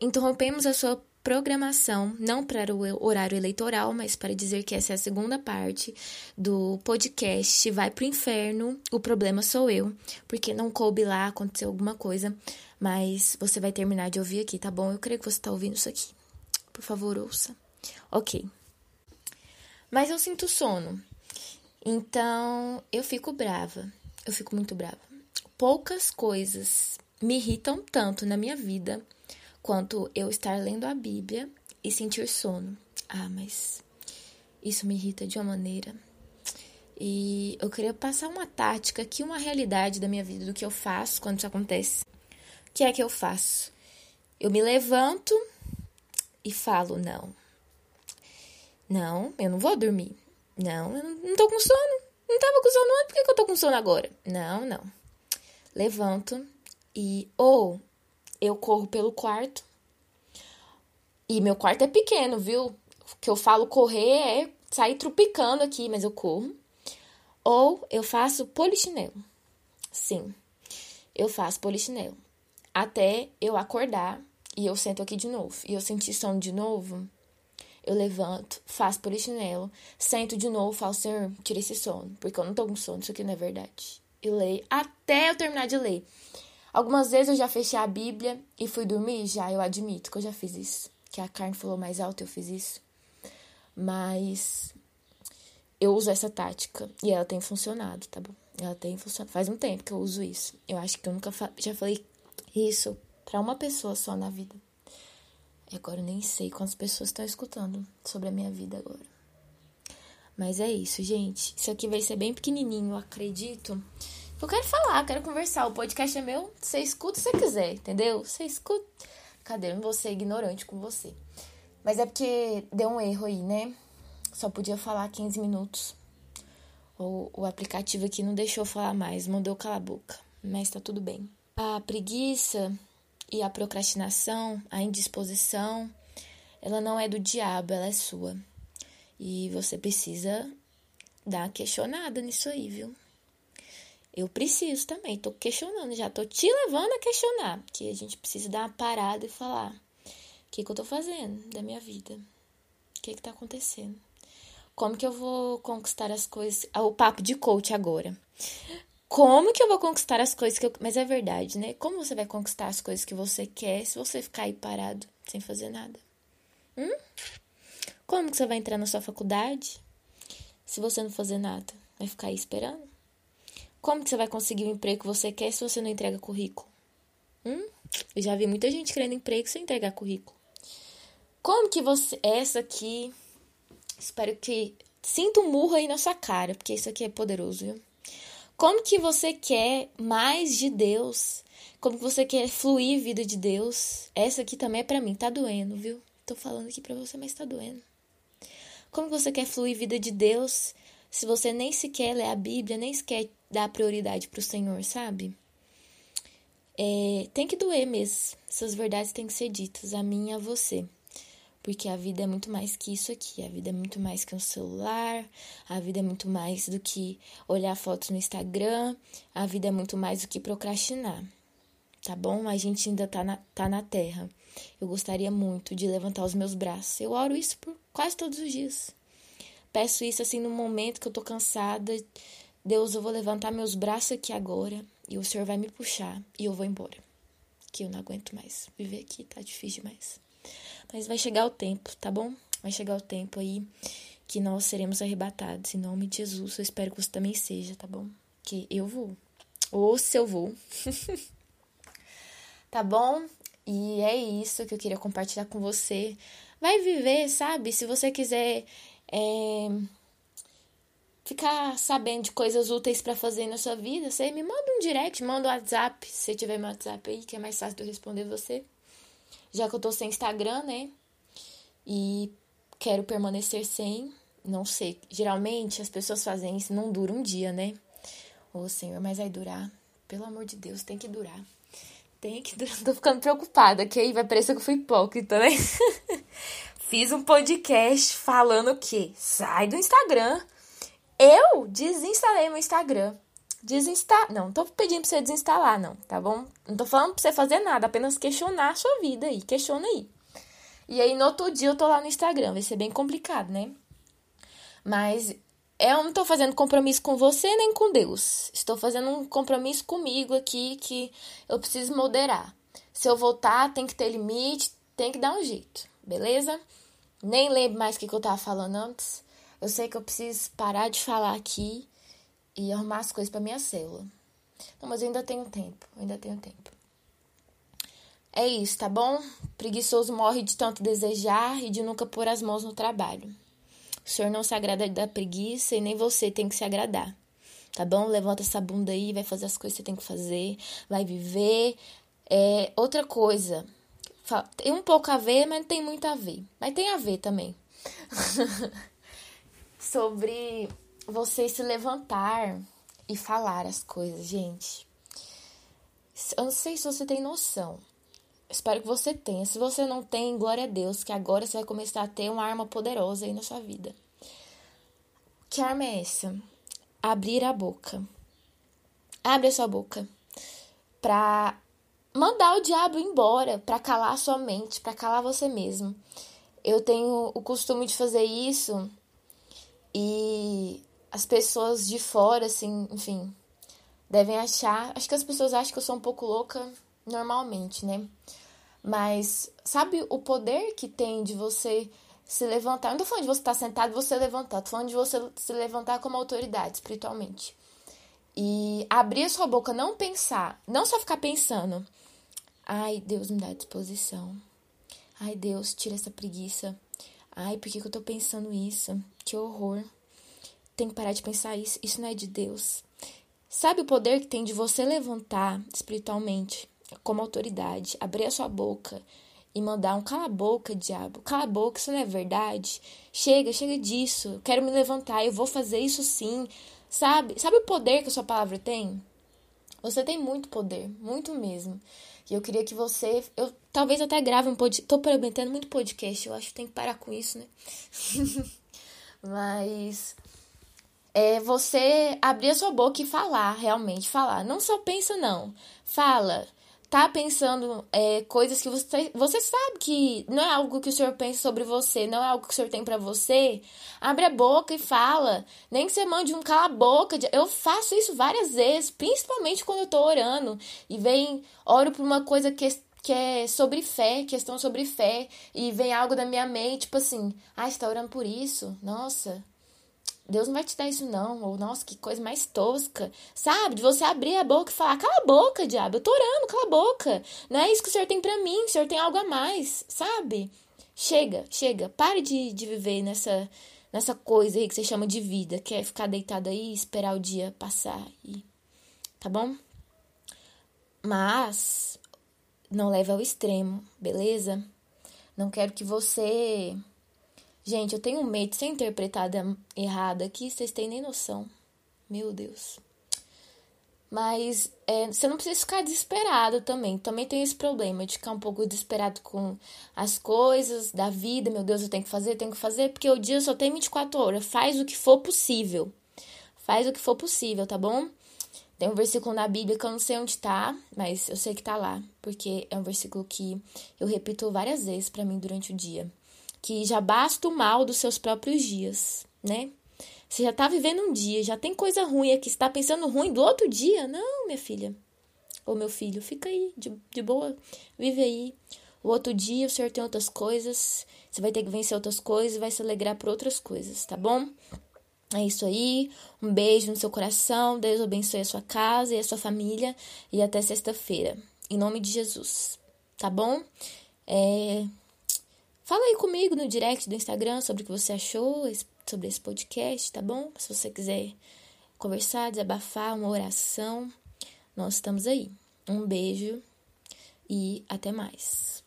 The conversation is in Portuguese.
Interrompemos a sua programação, não para o horário eleitoral, mas para dizer que essa é a segunda parte do podcast Vai pro Inferno, o problema sou eu, porque não coube lá, aconteceu alguma coisa, mas você vai terminar de ouvir aqui, tá bom? Eu creio que você tá ouvindo isso aqui. Por favor, ouça. Ok. Mas eu sinto sono. Então, eu fico brava. Eu fico muito brava. Poucas coisas me irritam tanto na minha vida quanto eu estar lendo a Bíblia e sentir sono. Ah, mas isso me irrita de uma maneira. E eu queria passar uma tática aqui, uma realidade da minha vida, do que eu faço quando isso acontece. O que é que eu faço? Eu me levanto e falo: não. Não, eu não vou dormir. Não, eu não tô com sono. Não tava com sono antes, por que eu tô com sono agora? Não, não. Levanto e ou eu corro pelo quarto. E meu quarto é pequeno, viu? O que eu falo correr é sair trupicando aqui, mas eu corro. Ou eu faço polichinelo. Sim, eu faço polichinelo. Até eu acordar e eu sento aqui de novo. E eu sentir sono de novo, eu levanto, faço polichinelo, sento de novo, falo, Senhor, tira esse sono, porque eu não tô com sono, isso aqui não é verdade. E leio até eu terminar de ler. Algumas vezes eu já fechei a Bíblia e fui dormir, já, eu admito que eu já fiz isso. Que a carne falou mais alto, eu fiz isso. Mas eu uso essa tática e ela tem funcionado, tá bom? Ela tem funcionado. Faz um tempo que eu uso isso. Eu acho que eu nunca fa... já falei isso para uma pessoa só na vida. E agora eu nem sei quantas pessoas estão escutando sobre a minha vida agora. Mas é isso, gente. Isso aqui vai ser bem pequenininho, acredito. Eu quero falar, quero conversar. O podcast é meu, você escuta se você quiser, entendeu? Você escuta. Cadê? Eu não vou ser ignorante com você. Mas é porque deu um erro aí, né? Só podia falar 15 minutos. O, o aplicativo aqui não deixou falar mais, mandou calar a boca. Mas tá tudo bem. A preguiça e a procrastinação, a indisposição, ela não é do diabo, ela é sua. E você precisa dar uma questionada nisso aí, viu? Eu preciso também, tô questionando, já tô te levando a questionar, que a gente precisa dar uma parada e falar: o que, que eu tô fazendo da minha vida? O que que tá acontecendo? Como que eu vou conquistar as coisas? Ah, o papo de coach agora. Como que eu vou conquistar as coisas que eu. Mas é verdade, né? Como você vai conquistar as coisas que você quer se você ficar aí parado, sem fazer nada? Hum? Como que você vai entrar na sua faculdade se você não fazer nada? Vai ficar aí esperando? Como que você vai conseguir o emprego que você quer se você não entrega currículo? Hum? Eu já vi muita gente querendo emprego sem entregar currículo. Como que você. Essa aqui. Espero que. Sinta um murro aí na sua cara, porque isso aqui é poderoso, viu? Como que você quer mais de Deus? Como que você quer fluir vida de Deus? Essa aqui também é para mim, tá doendo, viu? Tô falando aqui para você, mas tá doendo. Como que você quer fluir vida de Deus se você nem sequer lê a Bíblia, nem sequer dá prioridade pro Senhor, sabe? É, tem que doer mesmo. Essas verdades têm que ser ditas a mim e a você. Porque a vida é muito mais que isso aqui. A vida é muito mais que um celular. A vida é muito mais do que olhar fotos no Instagram. A vida é muito mais do que procrastinar. Tá bom? A gente ainda tá na, tá na terra. Eu gostaria muito de levantar os meus braços. Eu oro isso por quase todos os dias. Peço isso assim no momento que eu tô cansada Deus, eu vou levantar meus braços aqui agora e o Senhor vai me puxar e eu vou embora. Que eu não aguento mais. Viver aqui tá difícil demais. Mas vai chegar o tempo, tá bom? Vai chegar o tempo aí que nós seremos arrebatados. Em nome de Jesus, eu espero que você também seja, tá bom? Que eu vou. Ou se eu vou. tá bom? E é isso que eu queria compartilhar com você. Vai viver, sabe? Se você quiser. É ficar sabendo de coisas úteis para fazer na sua vida, você me manda um direct, manda um WhatsApp, se tiver meu WhatsApp aí, que é mais fácil de eu responder você. Já que eu tô sem Instagram, né? E quero permanecer sem, não sei. Geralmente as pessoas fazem isso, não dura um dia, né? Ô Senhor, mas vai durar. Pelo amor de Deus, tem que durar. Tem que durar. Tô ficando preocupada, que aí vai parecer que eu fui hipócrita, né? Fiz um podcast falando o quê? Sai do Instagram eu desinstalei meu Instagram. desinstalar. Não, não tô pedindo pra você desinstalar, não, tá bom? Não tô falando pra você fazer nada, apenas questionar a sua vida aí. Questiona aí. E aí, no outro dia, eu tô lá no Instagram. Vai ser bem complicado, né? Mas eu não tô fazendo compromisso com você nem com Deus. Estou fazendo um compromisso comigo aqui que eu preciso moderar. Se eu voltar, tem que ter limite, tem que dar um jeito, beleza? Nem lembro mais o que, que eu tava falando antes. Eu sei que eu preciso parar de falar aqui e arrumar as coisas para minha célula. Não, mas eu ainda tenho tempo, ainda tenho tempo. É isso, tá bom? Preguiçoso morre de tanto desejar e de nunca pôr as mãos no trabalho. O Senhor não se agrada da preguiça e nem você tem que se agradar. Tá bom? Levanta essa bunda aí, vai fazer as coisas que você tem que fazer, vai viver. É, outra coisa, tem um pouco a ver, mas não tem muito a ver. Mas tem a ver também. Sobre você se levantar e falar as coisas, gente. Eu não sei se você tem noção. Espero que você tenha. Se você não tem, glória a Deus, que agora você vai começar a ter uma arma poderosa aí na sua vida. Que arma é essa? Abrir a boca. Abre a sua boca. Pra mandar o diabo embora, pra calar a sua mente, pra calar você mesmo. Eu tenho o costume de fazer isso e as pessoas de fora, assim, enfim, devem achar. Acho que as pessoas acham que eu sou um pouco louca normalmente, né? Mas sabe o poder que tem de você se levantar? Não tô falando de você estar tá sentado você levantar, tô falando de você se levantar como autoridade espiritualmente. E abrir a sua boca, não pensar, não só ficar pensando. Ai, Deus me dá disposição. Ai, Deus, tira essa preguiça. Ai, por que, que eu tô pensando isso? Que horror. Tem que parar de pensar isso. Isso não é de Deus. Sabe o poder que tem de você levantar espiritualmente como autoridade, abrir a sua boca e mandar um cala a boca, diabo, cala a boca, isso não é verdade. Chega, chega disso. Quero me levantar, eu vou fazer isso sim. Sabe? Sabe o poder que a sua palavra tem? Você tem muito poder, muito mesmo. E eu queria que você, eu talvez até grave um podcast, tô prometendo muito podcast, eu acho que tem que parar com isso, né? Mas é você abrir a sua boca e falar, realmente falar. Não só pensa não. Fala, tá pensando é, coisas que você, você sabe que não é algo que o senhor pensa sobre você, não é algo que o senhor tem para você, abre a boca e fala. Nem que você mande um cala a boca. Eu faço isso várias vezes, principalmente quando eu tô orando e vem, oro por uma coisa que que é sobre fé, questão sobre fé, e vem algo da minha mente, tipo assim, ah, você tá orando por isso? Nossa, Deus não vai te dar isso, não. Ou, nossa, que coisa mais tosca. Sabe? De você abrir a boca e falar: cala a boca, diabo. Eu tô orando, cala a boca. Não é isso que o Senhor tem para mim. O Senhor tem algo a mais, sabe? Chega, chega. Pare de, de viver nessa, nessa coisa aí que você chama de vida. Que é ficar deitado aí e esperar o dia passar. E... Tá bom? Mas não leve ao extremo, beleza? Não quero que você Gente, eu tenho medo de ser interpretada errada aqui, vocês têm nem noção. Meu Deus. Mas é, você não precisa ficar desesperado também. Também tem esse problema de ficar um pouco desesperado com as coisas da vida. Meu Deus, eu tenho que fazer, tenho que fazer, porque o dia só tem 24 horas. Faz o que for possível. Faz o que for possível, tá bom? Tem um versículo na Bíblia que eu não sei onde tá, mas eu sei que tá lá, porque é um versículo que eu repito várias vezes para mim durante o dia que já basta o mal dos seus próprios dias, né? Você já tá vivendo um dia, já tem coisa ruim aqui, você tá pensando ruim do outro dia? Não, minha filha. Ou meu filho, fica aí, de, de boa, vive aí. O outro dia o senhor tem outras coisas, você vai ter que vencer outras coisas, vai se alegrar por outras coisas, tá bom? É isso aí. Um beijo no seu coração. Deus abençoe a sua casa e a sua família. E até sexta-feira. Em nome de Jesus. Tá bom? É, Fala aí comigo no direct do Instagram sobre o que você achou sobre esse podcast, tá bom? Se você quiser conversar, desabafar, uma oração, nós estamos aí. Um beijo e até mais.